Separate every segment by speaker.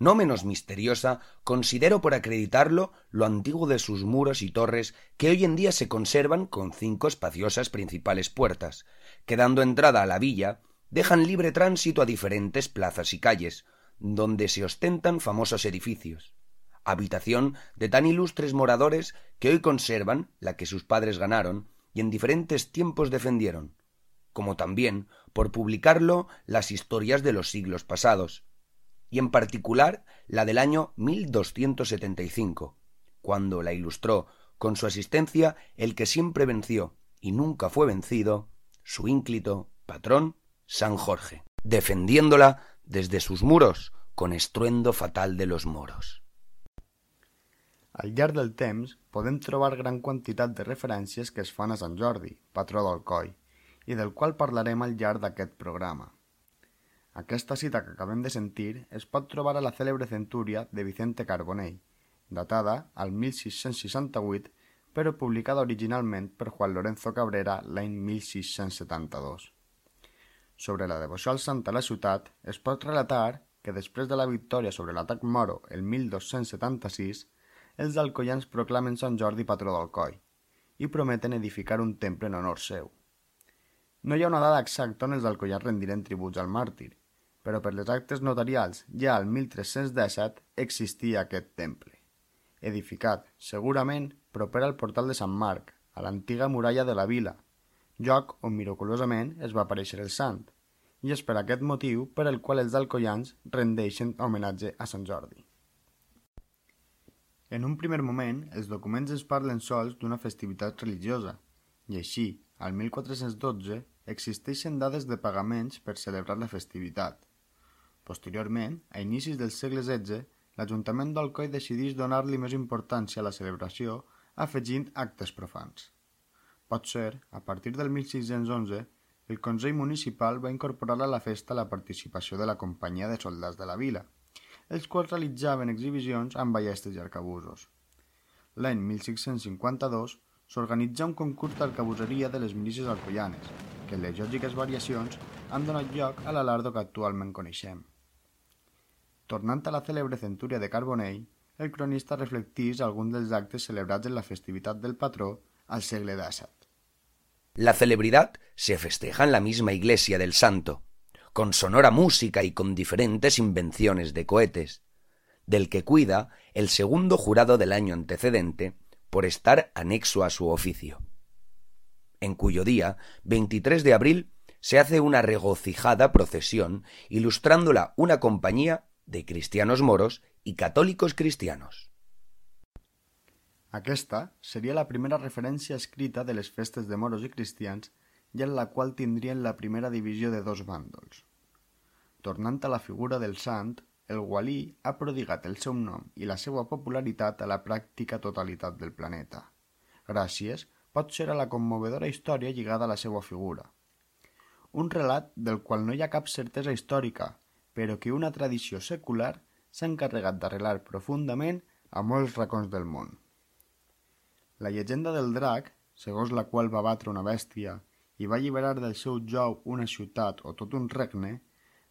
Speaker 1: no menos misteriosa, considero por acreditarlo lo antiguo de sus muros y torres que hoy en día se conservan con cinco espaciosas principales puertas, que dando entrada a la villa, dejan libre tránsito a diferentes plazas y calles, donde se ostentan famosos edificios, habitación de tan ilustres moradores que hoy conservan la que sus padres ganaron y en diferentes tiempos defendieron, como también por publicarlo las historias de los siglos pasados, y en particular la del año 1275, cuando la ilustró con su asistencia el que siempre venció y nunca fue vencido, su ínclito patrón San Jorge, defendiéndola desde sus muros con estruendo fatal de los moros.
Speaker 2: Al llarg del temps podem trobar gran quantitat de referències que es fan a Sant Jordi, patró d'Alcoi, i del qual parlarem al llarg d'aquest programa. Aquesta cita que acabem de sentir es pot trobar a la cèlebre centúria de Vicente Carbonell, datada al 1668, però publicada originalment per Juan Lorenzo Cabrera l'any 1672. Sobre la devoció al sant a la ciutat, es pot relatar que després de la victòria sobre l'atac moro el 1276, els alcoians proclamen Sant Jordi patró d'Alcoi i prometen edificar un temple en honor seu. No hi ha una dada exacta on els alcoians rendiren tributs al màrtir, però per les actes notarials ja al 1317 existia aquest temple, edificat, segurament, proper al portal de Sant Marc, a l'antiga muralla de la vila, lloc on miraculosament es va aparèixer el sant, i és per aquest motiu per el qual els alcoians rendeixen homenatge a Sant Jordi. En un primer moment, els documents es parlen sols d'una festivitat religiosa, i així, al 1412, existeixen dades de pagaments per celebrar la festivitat. Posteriorment, a inicis del segle XVI, l'Ajuntament d'Alcoi decideix donar-li més importància a la celebració afegint actes profans. Pot ser, a partir del 1611, el Consell Municipal va incorporar a la festa la participació de la Companyia de Soldats de la Vila, els quals realitzaven exhibicions amb ballestes i arcabusos. L'any 1652 s'organitza un concurs d'arcabuseria de les milícies alcoianes, que les lògiques variacions han donat lloc a l'alardo que actualment coneixem. Tornant a la cèlebre centúria de Carbonell, el cronista reflectís alguns dels actes celebrats en la festivitat del patró al segle XVII.
Speaker 1: La celebridad se festeja en la misma iglesia del santo, con sonora música y con diferentes invenciones de cohetes, del que cuida el segundo jurado del año antecedente por estar anexo a su oficio, en cuyo día, 23 de abril, se hace una regocijada procesión ilustrándola una compañía de cristianos moros y católicos cristianos.
Speaker 2: Aquesta seria la primera referència escrita de les festes de moros i cristians i en la qual tindrien la primera divisió de dos bàndols. Tornant a la figura del sant, el Walí ha prodigat el seu nom i la seva popularitat a la pràctica totalitat del planeta. Gràcies, pot ser a la commovedora història lligada a la seva figura. Un relat del qual no hi ha cap certesa històrica, però que una tradició secular s'ha encarregat d'arrelar profundament a molts racons del món. La llegenda del drac, segons la qual va batre una bèstia i va alliberar del seu jou una ciutat o tot un regne,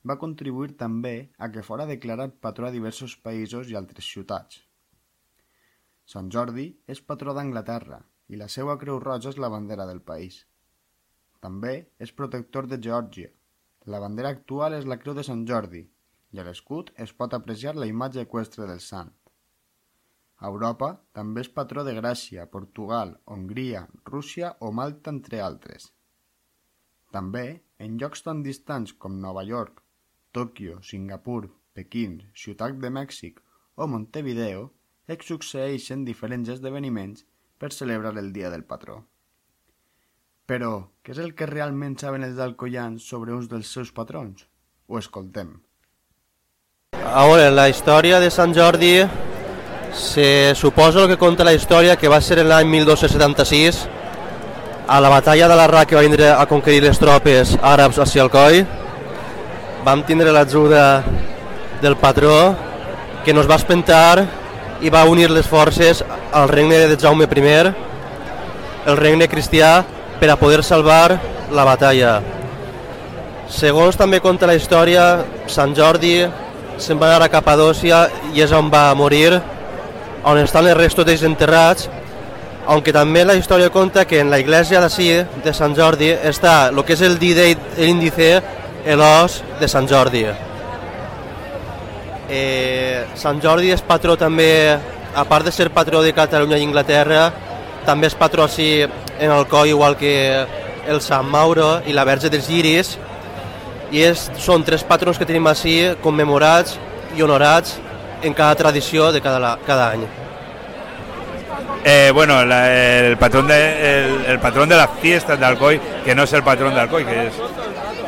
Speaker 2: va contribuir també a que fora declarat patró a diversos països i altres ciutats. Sant Jordi és patró d'Anglaterra i la seva creu roja és la bandera del país. També és protector de Geòrgia. La bandera actual és la creu de Sant Jordi i a l'escut es pot apreciar la imatge eqüestre del sant. A Europa també és patró de Gràcia, Portugal, Hongria, Rússia o Malta, entre altres. També, en llocs tan distants com Nova York, Tòquio, Singapur, Pequín, Ciutat de Mèxic o Montevideo es succeeixen diferents esdeveniments per celebrar el dia del patró. Però, què és el que realment saben els alcoians sobre uns dels seus patrons? Ho escoltem.
Speaker 3: A veure, la història de Sant Jordi se suposa el que conta la història que va ser en l'any 1276 a la batalla de l'Arrà que va vindre a conquerir les tropes àrabs a Sialcoi vam tindre l'ajuda del patró que nos va espentar i va unir les forces al regne de Jaume I, el regne cristià, per a poder salvar la batalla. Segons també conta la història, Sant Jordi se'n va anar a Capadòcia i és on va morir, on estan els restos d'ells enterrats, aunque també la història conta que en la iglesia d'ací, de Sant Jordi, està el que és el índice, l'os de Sant Jordi. Eh, Sant Jordi és patró també, a part de ser patró de Catalunya i Inglaterra, també és patró en Alcoi, igual que el Sant Mauro i la Verge dels Lliris, i és, són tres patrons que tenim així commemorats i honorats en cada tradició de cada, cada any.
Speaker 4: Eh, bueno, el, patrón de, el, el, patrón de las fiestas de Alcoy, que no es el patrón de Alcoy, que es,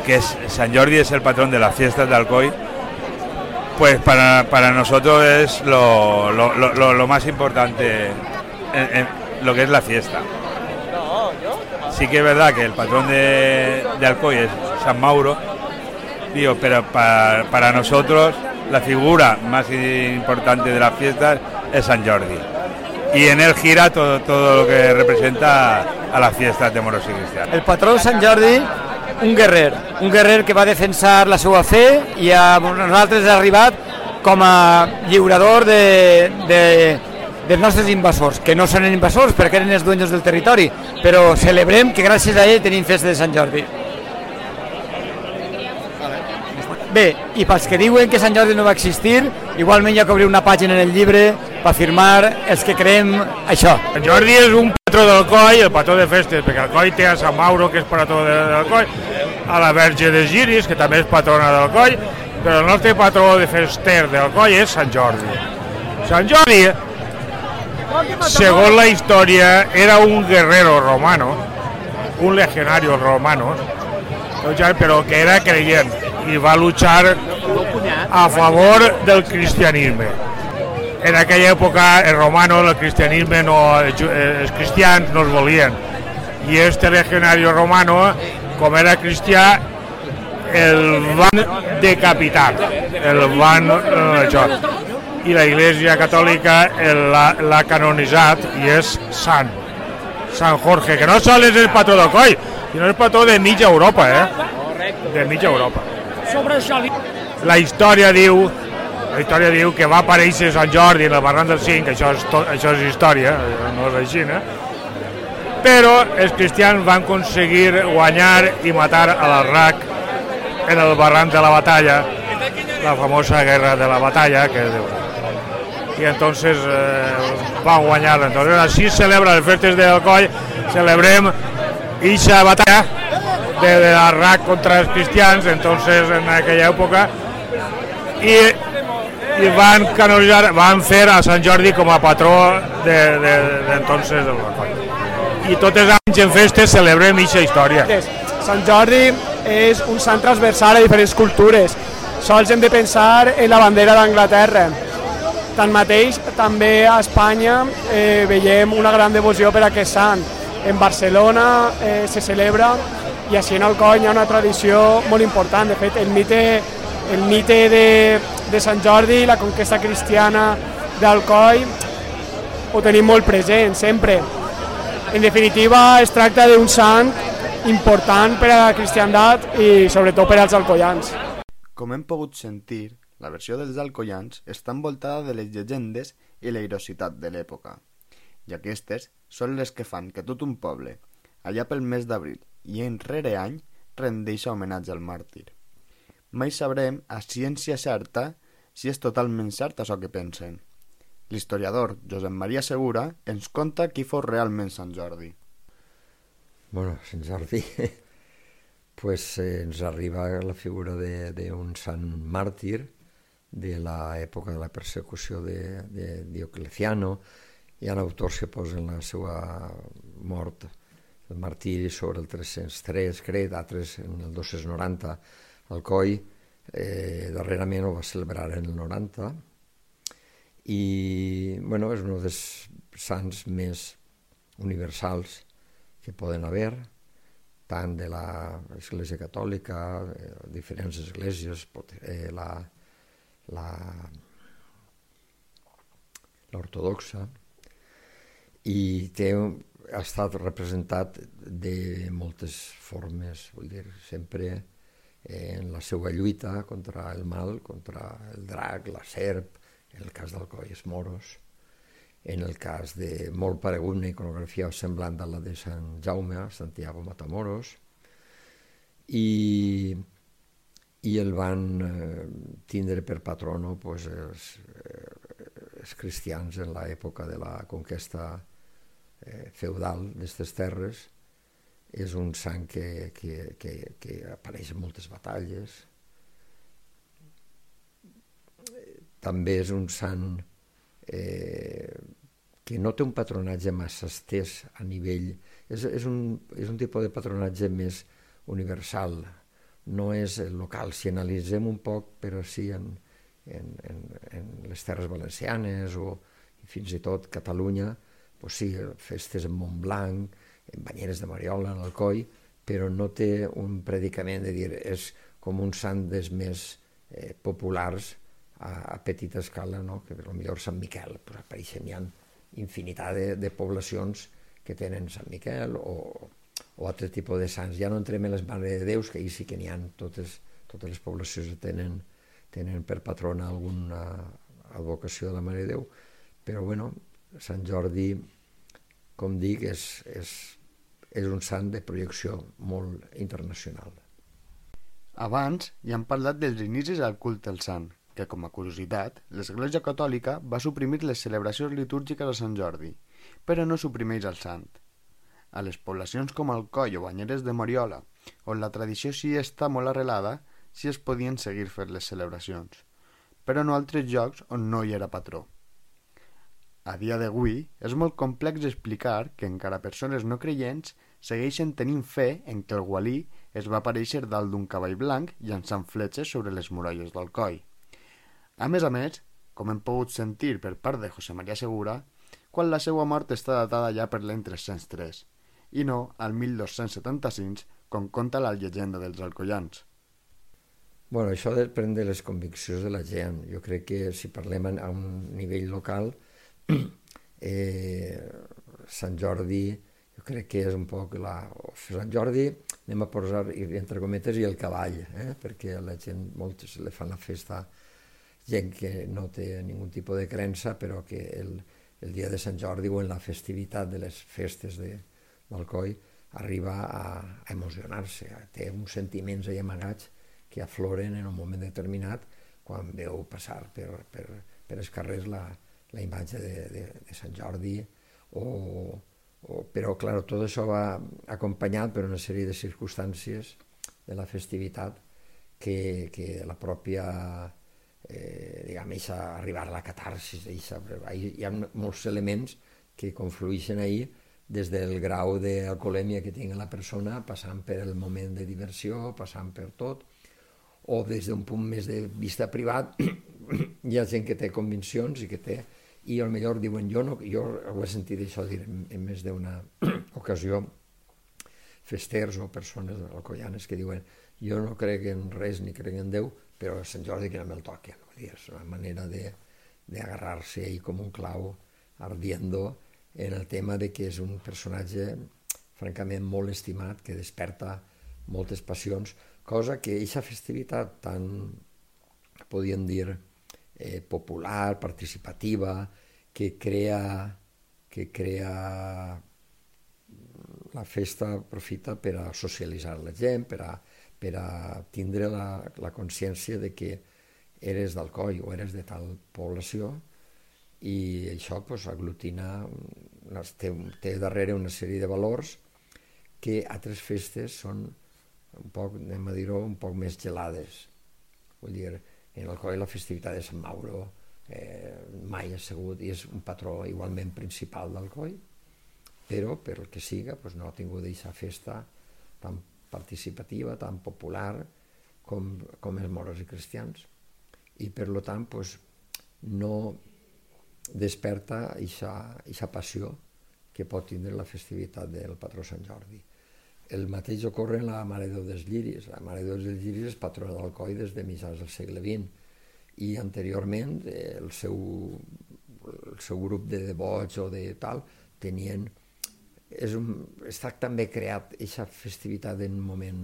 Speaker 4: que es San Jordi es el patrón de las fiestas de Alcoy, pues para, para nosotros es lo, lo, más importante lo que es la fiesta. Sí que es verdad que el patrón de, de Alcoy es San Mauro, digo, pero para, para nosotros la figura más importante de las fiestas es San Jordi. y en él gira todo, todo lo que representa a las fiestas de moros y cristianos.
Speaker 5: El patró de Sant Jordi, un guerrer, un guerrer que va defensar la seva fe i a nosaltres ha arribat com a de, de, dels nostres invasors, que no són invasors perquè eren els dueños del territori, però celebrem que gràcies a ell tenim festa de Sant Jordi. Bé, i pels que diuen que Sant Jordi no va existir, igualment que obrir una pàgina en el llibre per afirmar els que creem això.
Speaker 6: Sant Jordi és un patró del coll, el patró de festes, perquè el coll té a Sant Mauro, que és patró de, del coll, a la Verge de Giris, que també és patrona del coll, però el nostre patró de fester del coll és Sant Jordi. Sant Jordi, segons la història, era un guerrero romano, un legionario romano, però que era creient i va luchar a favor del cristianisme. En aquella època els romanos, el cristianisme, no, els cristians no volien. I este legionario romano, com era cristià, el van decapitar, el van... Eh. I la Iglesia Catòlica l'ha canonitzat i és sant. Sant Jorge, que no sols és el patró del coll, sinó el patró de mitja Europa, eh? De mitja Europa sobre això. La història diu la història diu que va aparèixer Sant Jordi en el barranc del Cinc, això és, tot, això és història, no és així, eh? però els cristians van aconseguir guanyar i matar a l'Arrac en el barranc de la batalla, la famosa guerra de la batalla, que y entonces eh, van guanyar. Entonces así celebra les festes del coll, celebrem ixa batalla de, de la RAC contra els cristians, entonces en aquella època, i, i van canonitzar, van fer a Sant Jordi com a patró de, de, de entonces del I tots els anys en festes celebrem aquesta història.
Speaker 7: Sant Jordi és un sant transversal a diferents cultures. Sols hem de pensar en la bandera d'Anglaterra. Tanmateix, també a Espanya eh, veiem una gran devoció per a aquest sant. En Barcelona eh, se celebra i així en Alcoi hi ha una tradició molt important. De fet, el mite, el mite de, de Sant Jordi, la conquesta cristiana d'Alcoi, ho tenim molt present, sempre. En definitiva, es tracta d'un sant important per a la cristiandat i sobretot per als alcoians.
Speaker 2: Com hem pogut sentir, la versió dels alcoians està envoltada de les llegendes i la irositat de l'època, i aquestes són les que fan que tot un poble, allà pel mes d'abril, i any rere any rendeix homenatge al màrtir. Mai sabrem a ciència certa si és totalment cert això que pensen. L'historiador Josep Maria Segura ens conta qui fos realment Sant Jordi.
Speaker 8: Bueno, Sant Jordi pues, eh, ens arriba la figura d'un sant màrtir de l'època de la persecució de, de Diocleciano. Hi ha autors que posen la seva mort el martiri sobre el 303, crec, d'altres en el 290 al Coi, eh, darrerament ho va celebrar en el 90, i bueno, és un dels sants més universals que poden haver, tant de l'Església Catòlica, eh, diferents esglésies, eh, la, la, l'ortodoxa, i té ha estat representat de moltes formes, vull dir, sempre en la seva lluita contra el mal, contra el drac, la serp, en el cas d'Alcoi és moros, en el cas de molt paregut una iconografia semblant a la de Sant Jaume, Santiago Matamoros, i, i el van eh, tindre per patrono pues, els, eh, els cristians en l'època de la conquesta eh, feudal d'aquestes terres, és un sant que, que, que, que apareix en moltes batalles. També és un sant eh, que no té un patronatge massa estès a nivell... És, és, un, és un tipus de patronatge més universal, no és local. Si analitzem un poc, però sí en, en, en, en les terres valencianes o fins i tot Catalunya, pues sí, festes en Montblanc, en banyeres de Mariola, en el coll, però no té un predicament de dir és com un sant dels més eh, populars a, a petita escala, no? que millor Sant Miquel, però apareixen hi ha infinitat de, de poblacions que tenen Sant Miquel o, o altre tipus de sants. Ja no entrem en les Mare de Déus, que ahir sí que n'hi ha totes, totes les poblacions tenen, tenen per patrona alguna advocació de la Mare de Déu, però bueno, Sant Jordi, com dic, és, és és un sant de projecció molt internacional.
Speaker 2: Abans ja han parlat dels inicis al culte al sant, que com a curiositat, l'Església Catòlica va suprimir les celebracions litúrgiques a Sant Jordi, però no suprimeix el sant. A les poblacions com Alcoi o Banyeres de Moriola, on la tradició sí està molt arrelada, sí es podien seguir fer les celebracions, però no altres llocs on no hi era patró. A dia d'avui, és molt complex explicar que encara persones no creients segueixen tenint fe en que el Gualí es va aparèixer dalt d'un cavall blanc llançant fletxes sobre les muralles del coll. A més a més, com hem pogut sentir per part de José María Segura, quan la seva mort està datada ja per l'any 303, i no al 1275, com conta la llegenda dels alcoians.
Speaker 8: Bueno, això depèn de les conviccions de la gent. Jo crec que si parlem a un nivell local, eh, Sant Jordi jo crec que és un poc la... Sant Jordi anem a posar entre cometes i el cavall, eh? perquè la gent, moltes le fan la festa gent que no té ningú tipus de creença, però que el, el dia de Sant Jordi o en la festivitat de les festes de, d'Alcoi arriba a, a emocionar-se, té uns sentiments ahí amagats que afloren en un moment determinat quan veu passar per, per, per els carrers la, la imatge de, de, de Sant Jordi, o, o, però clar, tot això va acompanyat per una sèrie de circumstàncies de la festivitat que, que la pròpia eh, diguem, eixa, arribar a la catarsis, eixa, hi ha molts elements que conflueixen ahir des del grau d'alcoholèmia que tingui la persona, passant per el moment de diversió, passant per tot, o des d'un punt més de vista privat, hi ha gent que té conviccions i que té i al millor diuen, jo, no, jo ho he sentit això dir en, en més d'una ocasió, festers o persones alcoianes que diuen jo no crec en res ni crec en Déu, però a Sant Jordi que no me'l toquen. És una manera d'agarrar-se ahí com un clau ardiendo en el tema de que és un personatge francament molt estimat, que desperta moltes passions, cosa que aquesta festivitat tan, podien dir, eh, popular, participativa, que crea, que crea la festa aprofita per a socialitzar la gent, per a, per a tindre la, la consciència de que eres d'Alcoi o eres de tal població i això pues, aglutina, té, té darrere una sèrie de valors que altres festes són un poc, anem a dir-ho, un poc més gelades. Vull dir, en el coll la festivitat de Sant Mauro eh, mai ha sigut i és un patró igualment principal del coll però per el que siga pues, no ha tingut aquesta festa tan participativa, tan popular com, com els moros i cristians i per lo tant pues, no desperta aquesta passió que pot tindre la festivitat del patró Sant Jordi. El mateix ocorre en la Mare Déu dels Lliris. La Mare Déu dels Lliris és patrona d'Alcoi des de mitjans del segle XX i anteriorment el seu, el seu grup de devots o de tal tenien és un, està també creat aquesta festivitat en un moment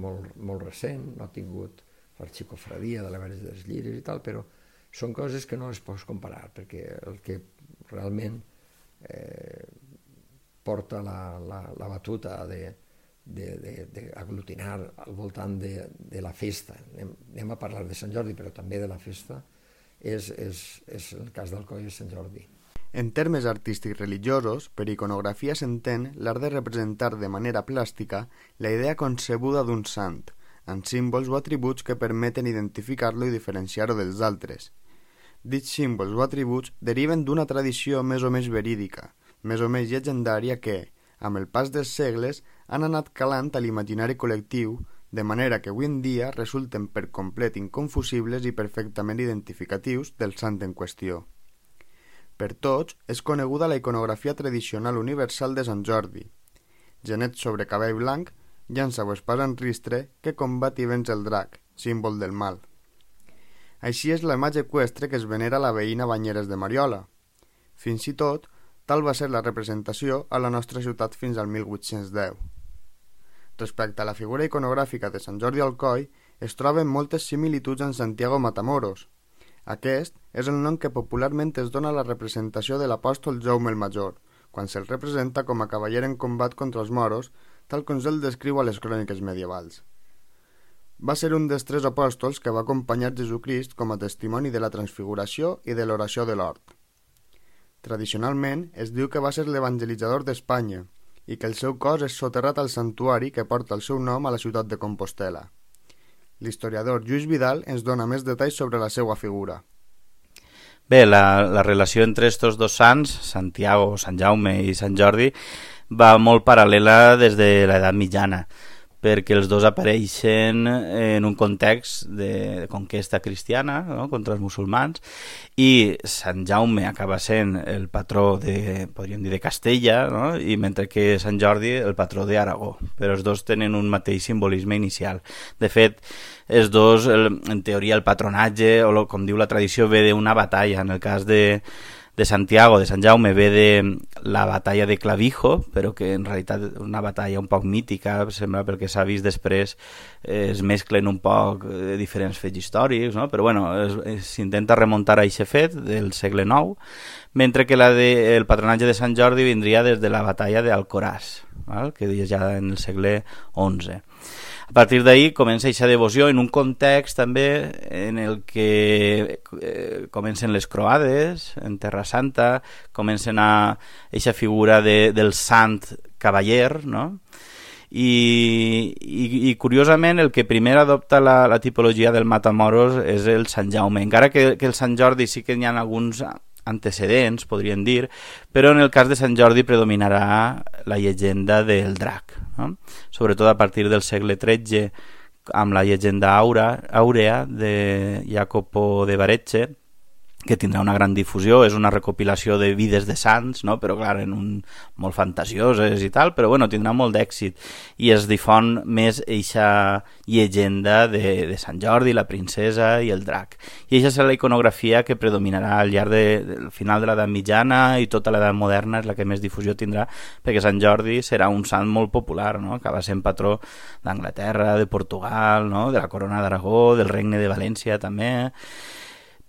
Speaker 8: molt, molt recent, no ha tingut l'arxicofradia de la Verge dels Lliris i tal, però són coses que no les pots comparar, perquè el que realment eh, porta la, la, la batuta de, d'aglutinar al voltant de, de la festa. Anem, anem a parlar de Sant Jordi, però també de la festa, és, és, és el cas del Coll de Sant Jordi.
Speaker 2: En termes artístics religiosos, per iconografia s'entén l'art de representar de manera plàstica la idea concebuda d'un sant, amb símbols o atributs que permeten identificar-lo i diferenciar-ho dels altres. Dits símbols o atributs deriven d'una tradició més o més verídica, més o més llegendària que, amb el pas dels segles, han anat calant a l'imaginari col·lectiu, de manera que avui en dia resulten per complet inconfusibles i perfectament identificatius del sant en qüestió. Per tots és coneguda la iconografia tradicional universal de Sant Jordi. Genet sobre cabell blanc, llança o espasa en ristre que combat i venç el drac, símbol del mal. Així és la imatge equestre que es venera a la veïna Banyeres de Mariola. Fins i tot, tal va ser la representació a la nostra ciutat fins al 1810. Respecte a la figura iconogràfica de Sant Jordi al Coll, es troben moltes similituds en Santiago Matamoros, aquest és el nom que popularment es dona a la representació de l'apòstol Jaume el Major, quan se'l representa com a cavaller en combat contra els moros, tal com se'l descriu a les cròniques medievals. Va ser un dels tres apòstols que va acompanyar Jesucrist com a testimoni de la transfiguració i de l'oració de l'hort. Tradicionalment es diu que va ser l'evangelitzador d'Espanya i que el seu cos és soterrat al santuari que porta el seu nom a la ciutat de Compostela. L'historiador Lluís Vidal ens dona més detalls sobre la seva figura.
Speaker 9: Bé, la, la relació entre estos dos sants, Santiago, Sant Jaume i Sant Jordi, va molt paral·lela des de l'edat mitjana perquè els dos apareixen en un context de conquesta cristiana no? contra els musulmans i Sant Jaume acaba sent el patró de, podríem dir, de Castella no? i mentre que Sant Jordi el patró d'Aragó però els dos tenen un mateix simbolisme inicial de fet, els dos, el, en teoria el patronatge o com diu la tradició ve d'una batalla en el cas de de Santiago, de Sant Jaume, ve de la batalla de Clavijo, però que en realitat una batalla un poc mítica, sembla pel que s'ha vist després, eh, es mesclen un poc eh, diferents fets històrics, no? però bueno, s'intenta remuntar a aquest fet del segle IX, mentre que la de, el patronatge de Sant Jordi vindria des de la batalla d'Alcoràs, que és ja en el segle XI. A partir d'ahir comença aquesta devoció en un context també en el que eh, comencen les croades en Terra Santa, comencen a aquesta figura de, del sant cavaller, no? I, i, i curiosament el que primer adopta la, la tipologia del Matamoros és el Sant Jaume, encara que, que el Sant Jordi sí que hi ha alguns antecedents, podríem dir, però en el cas de Sant Jordi predominarà la llegenda del drac, no? sobretot a partir del segle XIII amb la llegenda Aura, Aurea de Jacopo de Baretxe, que tindrà una gran difusió, és una recopilació de vides de sants, no? però clar, en un, molt fantasioses i tal, però bueno, tindrà molt d'èxit i es difon més eixa llegenda de, de Sant Jordi, la princesa i el drac. I aquesta serà la iconografia que predominarà al llarg de, del final de l'edat mitjana i tota l'edat moderna és la que més difusió tindrà, perquè Sant Jordi serà un sant molt popular, no? acaba sent patró d'Anglaterra, de Portugal, no? de la corona d'Aragó, del regne de València també,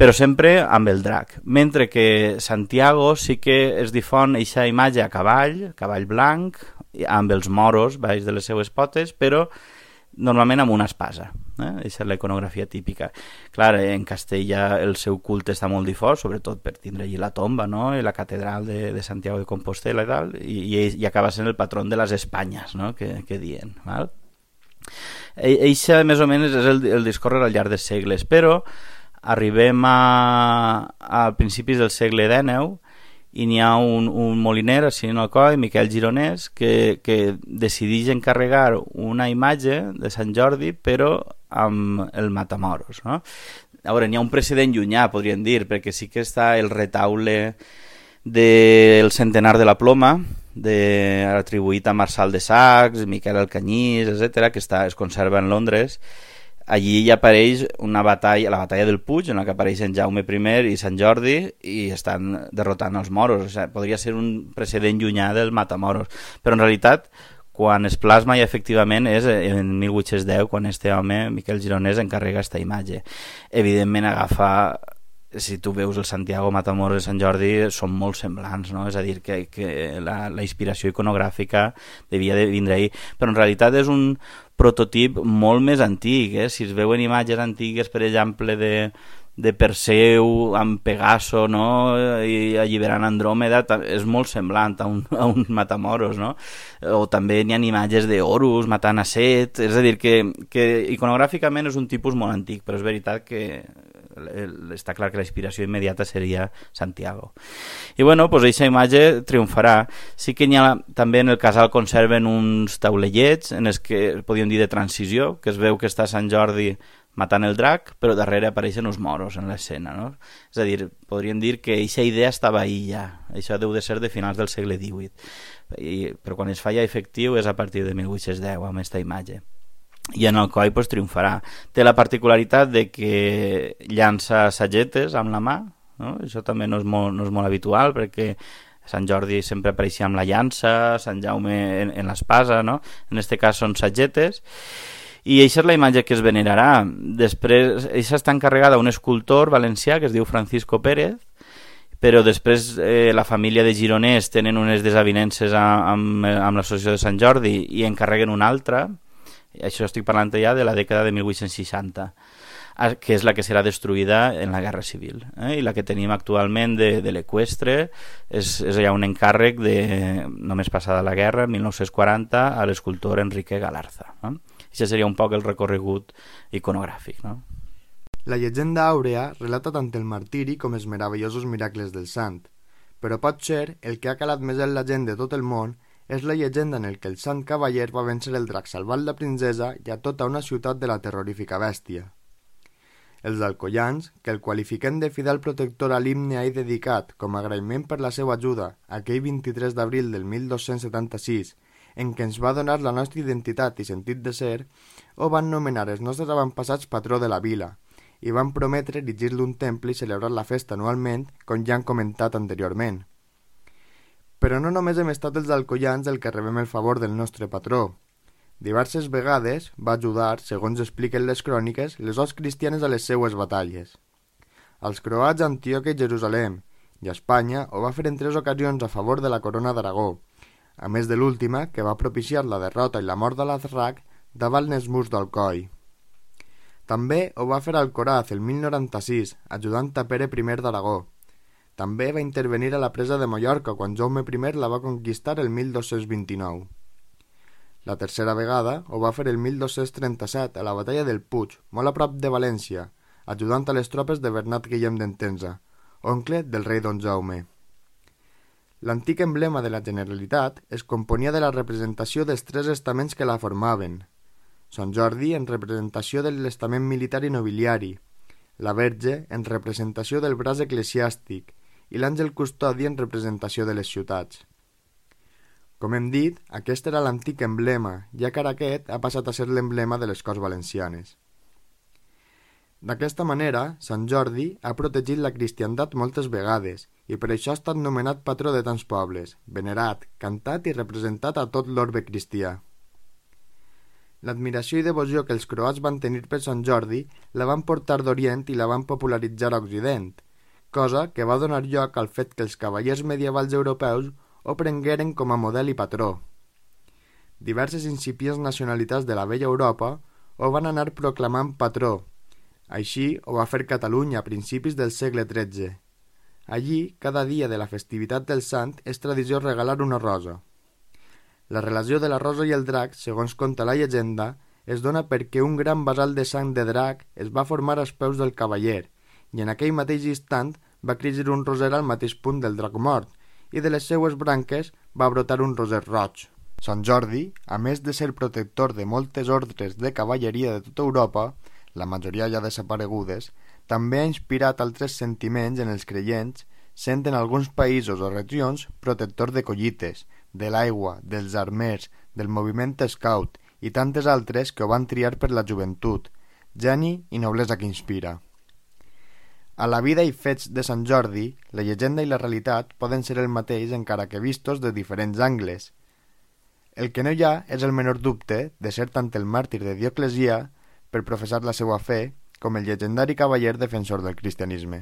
Speaker 9: però sempre amb el drac. Mentre que Santiago sí que es difon aquesta imatge a cavall, cavall blanc, amb els moros baix de les seues potes, però normalment amb una espasa. Eh? Aquesta és la iconografia típica. Clar, en Castella el seu culte està molt difós, sobretot per tindre allí la tomba no? i la catedral de, de Santiago de Compostela i tal, i, i, acaba sent el patron de les Espanyes, no? que, que dient. Val? Eixa, més o menys, és el, el discórrer al llarg dels segles, però arribem a, a principis del segle XIX i n'hi ha un, un moliner a Sinocoi, Miquel Gironès, que, que decideix encarregar una imatge de Sant Jordi però amb el Matamoros. No? A veure, n'hi ha un precedent llunyà, podríem dir, perquè sí que està el retaule del centenar de la ploma, de, atribuït a Marçal de Sacs, Miquel Alcanyís, etc que està, es conserva en Londres, allí hi apareix una batalla, la batalla del Puig, en la que apareixen Jaume I i Sant Jordi i estan derrotant els moros. O sigui, podria ser un precedent llunyà dels matamoros. Però en realitat, quan es plasma i efectivament és en 1810 quan este home, Miquel Gironès, encarrega aquesta imatge. Evidentment agafa si tu veus el Santiago Matamoros de Sant Jordi són molt semblants, no? és a dir, que, que la, la inspiració iconogràfica devia de vindre ahir, però en realitat és un prototip molt més antic, eh? si es veuen imatges antigues, per exemple, de, de Perseu amb Pegaso no? i alliberant Andròmeda és molt semblant a un, a un Matamoros no? o també n'hi ha imatges d'Horus matant a Set és a dir que, que iconogràficament és un tipus molt antic però és veritat que està clar que la inspiració immediata seria Santiago. I bueno, pues aquesta imatge triomfarà. Sí que ha, també en el casal conserven uns taulellets en els que podríem dir de transició, que es veu que està Sant Jordi matant el drac, però darrere apareixen uns moros en l'escena, no? És a dir, podríem dir que aquesta idea estava ahí ja, això deu de ser de finals del segle XVIII, I, però quan es fa ja efectiu és a partir de 1810, amb aquesta imatge i en el coll pues, triomfarà. Té la particularitat de que llança sagetes amb la mà, no? això també no és molt, no és molt habitual perquè Sant Jordi sempre apareixia amb la llança, Sant Jaume en, en l'espasa, no? en aquest cas són sagetes, i això és la imatge que es venerarà. Després, això està encarregada un escultor valencià que es diu Francisco Pérez, però després eh, la família de Gironès tenen unes desavinences amb, amb l'associació de Sant Jordi i encarreguen una altra, això estic parlant ja de la dècada de 1860 que és la que serà destruïda en la Guerra Civil. Eh? I la que tenim actualment de, de l'Equestre és, és ja un encàrrec de, només passada la guerra, 1940, a l'escultor Enrique Galarza. No? Això seria un poc el recorregut iconogràfic. No?
Speaker 2: La llegenda àurea relata tant el martiri com els meravellosos miracles del sant, però pot ser el que ha calat més en la gent de tot el món és la llegenda en el que el sant cavaller va vèncer el drac salvant la princesa i a tota una ciutat de la terrorífica bèstia. Els alcoians, que el qualifiquen de fidel protector a l'himne ahir dedicat com a agraïment per la seva ajuda aquell 23 d'abril del 1276, en què ens va donar la nostra identitat i sentit de ser, o van nomenar els nostres avantpassats patró de la vila, i van prometre erigir-li un temple i celebrar la festa anualment, com ja han comentat anteriorment. Però no només hem estat els alcoians el que rebem el favor del nostre patró. Diverses vegades va ajudar, segons expliquen les cròniques, les hosts cristianes a les seues batalles. Els croats a Antioquia i Jerusalem, i a Espanya ho va fer en tres ocasions a favor de la corona d'Aragó, a més de l'última, que va propiciar la derrota i la mort de l'Azrac davant els murs d'Alcoi. També ho va fer al Coraz el 1096, ajudant a Pere I d'Aragó, també va intervenir a la presa de Mallorca quan Jaume I la va conquistar el 1229. La tercera vegada ho va fer el 1237 a la batalla del Puig, molt a prop de València, ajudant a les tropes de Bernat Guillem d'Entenza, oncle del rei Don Jaume. L'antic emblema de la Generalitat es componia de la representació dels tres estaments que la formaven. Sant Jordi en representació de l'estament militar i nobiliari, la Verge en representació del braç eclesiàstic i l'àngel custodi en representació de les ciutats. Com hem dit, aquest era l'antic emblema, ja que ara aquest ha passat a ser l'emblema de les Corts Valencianes. D'aquesta manera, Sant Jordi ha protegit la cristiandat moltes vegades i per això ha estat nomenat patró de tants pobles, venerat, cantat i representat a tot l'orbe cristià. L'admiració i devoció que els croats van tenir per Sant Jordi la van portar d'Orient i la van popularitzar a Occident, cosa que va donar lloc al fet que els cavallers medievals europeus ho prengueren com a model i patró. Diverses incipients nacionalitats de la vella Europa ho van anar proclamant patró. Així ho va fer Catalunya a principis del segle XIII. Allí, cada dia de la festivitat del sant és tradició regalar una rosa. La relació de la rosa i el drac, segons conta la llegenda, es dona perquè un gran basal de sang de drac es va formar als peus del cavaller i en aquell mateix instant va créixer un roser al mateix punt del drac mort, i de les seues branques va brotar un roser roig. Sant Jordi, a més de ser protector de moltes ordres de cavalleria de tota Europa, la majoria ja desaparegudes, també ha inspirat altres sentiments en els creients, sent en alguns països o regions protector de collites, de l'aigua, dels armers, del moviment scout i tantes altres que ho van triar per la joventut, geni i noblesa que inspira. A la vida i fets de Sant Jordi, la llegenda i la realitat poden ser el mateix encara que vistos de diferents angles. El que no hi ha és el menor dubte de ser tant el màrtir de Dioclesia per professar la seva fe com el llegendari cavaller defensor del cristianisme.